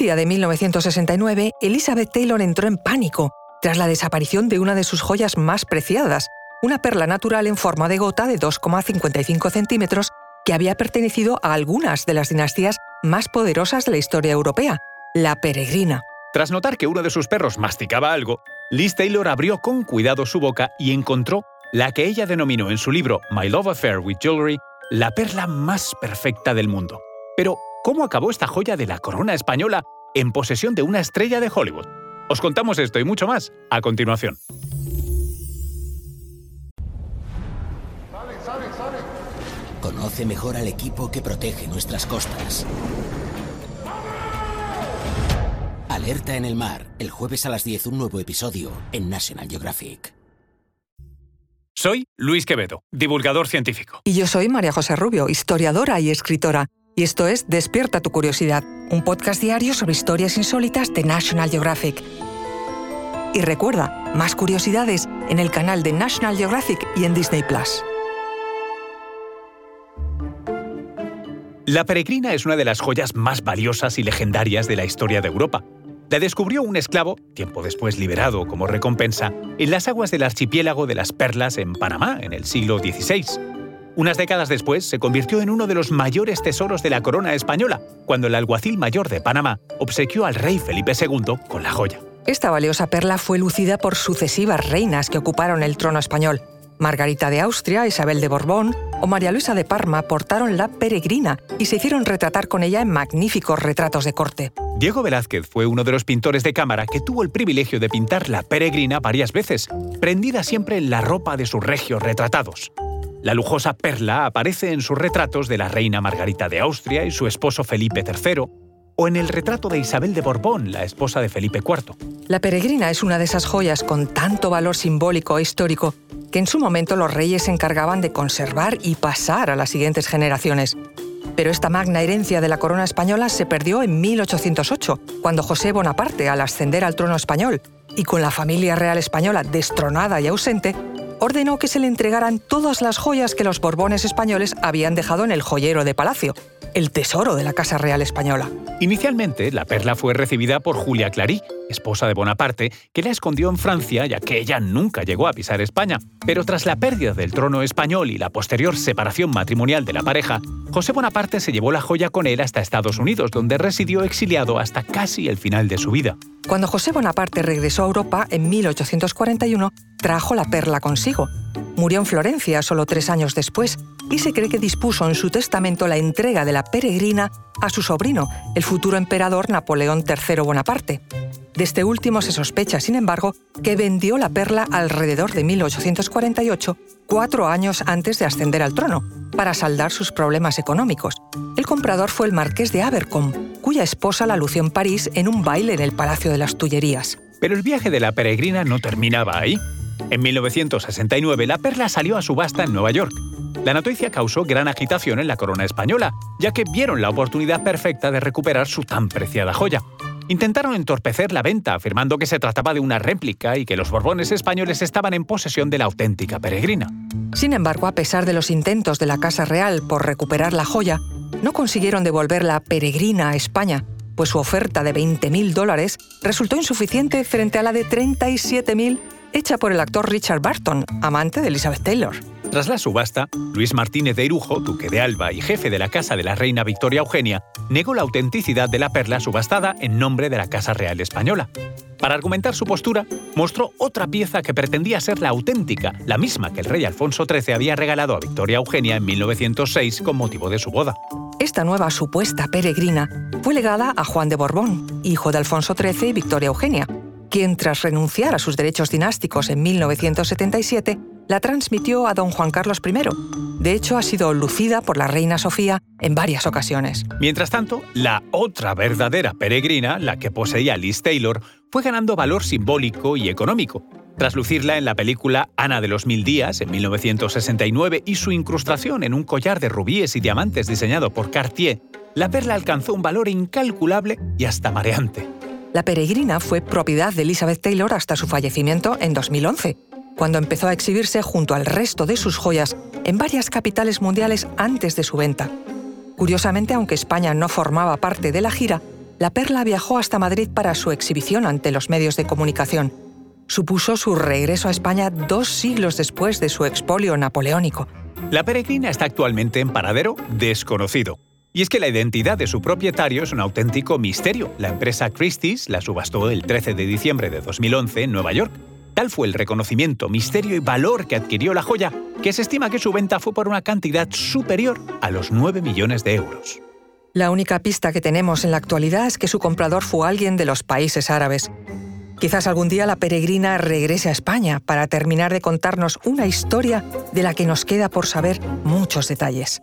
día de 1969, Elizabeth Taylor entró en pánico tras la desaparición de una de sus joyas más preciadas, una perla natural en forma de gota de 2,55 centímetros que había pertenecido a algunas de las dinastías más poderosas de la historia europea, la peregrina. Tras notar que uno de sus perros masticaba algo, Liz Taylor abrió con cuidado su boca y encontró la que ella denominó en su libro My Love Affair with Jewelry la perla más perfecta del mundo. Pero, ¿cómo acabó esta joya de la corona española en posesión de una estrella de Hollywood? Os contamos esto y mucho más a continuación. Conoce mejor al equipo que protege nuestras costas. Alerta en el mar, el jueves a las 10 un nuevo episodio en National Geographic. Soy Luis Quevedo, divulgador científico. Y yo soy María José Rubio, historiadora y escritora. Y esto es Despierta tu curiosidad, un podcast diario sobre historias insólitas de National Geographic. Y recuerda, más curiosidades en el canal de National Geographic y en Disney Plus. La peregrina es una de las joyas más valiosas y legendarias de la historia de Europa. La descubrió un esclavo, tiempo después liberado como recompensa, en las aguas del archipiélago de las Perlas en Panamá en el siglo XVI. Unas décadas después se convirtió en uno de los mayores tesoros de la corona española, cuando el alguacil mayor de Panamá obsequió al rey Felipe II con la joya. Esta valiosa perla fue lucida por sucesivas reinas que ocuparon el trono español. Margarita de Austria, Isabel de Borbón o María Luisa de Parma portaron la peregrina y se hicieron retratar con ella en magníficos retratos de corte. Diego Velázquez fue uno de los pintores de cámara que tuvo el privilegio de pintar la peregrina varias veces, prendida siempre en la ropa de sus regios retratados. La lujosa perla aparece en sus retratos de la reina Margarita de Austria y su esposo Felipe III, o en el retrato de Isabel de Borbón, la esposa de Felipe IV. La peregrina es una de esas joyas con tanto valor simbólico e histórico que en su momento los reyes se encargaban de conservar y pasar a las siguientes generaciones. Pero esta magna herencia de la corona española se perdió en 1808, cuando José Bonaparte, al ascender al trono español y con la familia real española destronada y ausente, ordenó que se le entregaran todas las joyas que los Borbones españoles habían dejado en el joyero de palacio, el tesoro de la Casa Real Española. Inicialmente, la perla fue recibida por Julia Clary, esposa de Bonaparte, que la escondió en Francia ya que ella nunca llegó a pisar España. Pero tras la pérdida del trono español y la posterior separación matrimonial de la pareja, José Bonaparte se llevó la joya con él hasta Estados Unidos, donde residió exiliado hasta casi el final de su vida. Cuando José Bonaparte regresó a Europa en 1841, trajo la perla consigo. Murió en Florencia solo tres años después y se cree que dispuso en su testamento la entrega de la peregrina a su sobrino, el futuro emperador Napoleón III Bonaparte. De este último se sospecha, sin embargo, que vendió la perla alrededor de 1848, cuatro años antes de ascender al trono, para saldar sus problemas económicos. El comprador fue el marqués de Abercombe, cuya esposa la lució en París en un baile en el Palacio de las Tullerías. Pero el viaje de la peregrina no terminaba ahí. En 1969 la perla salió a subasta en Nueva York. La noticia causó gran agitación en la corona española, ya que vieron la oportunidad perfecta de recuperar su tan preciada joya. Intentaron entorpecer la venta, afirmando que se trataba de una réplica y que los Borbones españoles estaban en posesión de la auténtica peregrina. Sin embargo, a pesar de los intentos de la Casa Real por recuperar la joya, no consiguieron devolver la peregrina a España, pues su oferta de 20.000 dólares resultó insuficiente frente a la de 37.000 hecha por el actor Richard Barton, amante de Elizabeth Taylor. Tras la subasta, Luis Martínez de Irujo, duque de Alba y jefe de la Casa de la Reina Victoria Eugenia, negó la autenticidad de la perla subastada en nombre de la Casa Real Española. Para argumentar su postura, mostró otra pieza que pretendía ser la auténtica, la misma que el rey Alfonso XIII había regalado a Victoria Eugenia en 1906 con motivo de su boda. Esta nueva supuesta peregrina fue legada a Juan de Borbón, hijo de Alfonso XIII y Victoria Eugenia, quien tras renunciar a sus derechos dinásticos en 1977 la transmitió a don Juan Carlos I. De hecho, ha sido lucida por la reina Sofía en varias ocasiones. Mientras tanto, la otra verdadera peregrina, la que poseía Liz Taylor, fue ganando valor simbólico y económico. Tras lucirla en la película Ana de los Mil Días en 1969 y su incrustación en un collar de rubíes y diamantes diseñado por Cartier, la perla alcanzó un valor incalculable y hasta mareante. La peregrina fue propiedad de Elizabeth Taylor hasta su fallecimiento en 2011 cuando empezó a exhibirse junto al resto de sus joyas en varias capitales mundiales antes de su venta. Curiosamente, aunque España no formaba parte de la gira, la perla viajó hasta Madrid para su exhibición ante los medios de comunicación. Supuso su regreso a España dos siglos después de su expolio napoleónico. La peregrina está actualmente en paradero desconocido. Y es que la identidad de su propietario es un auténtico misterio. La empresa Christie's la subastó el 13 de diciembre de 2011 en Nueva York. Fue el reconocimiento, misterio y valor que adquirió la joya, que se estima que su venta fue por una cantidad superior a los 9 millones de euros. La única pista que tenemos en la actualidad es que su comprador fue alguien de los países árabes. Quizás algún día la peregrina regrese a España para terminar de contarnos una historia de la que nos queda por saber muchos detalles.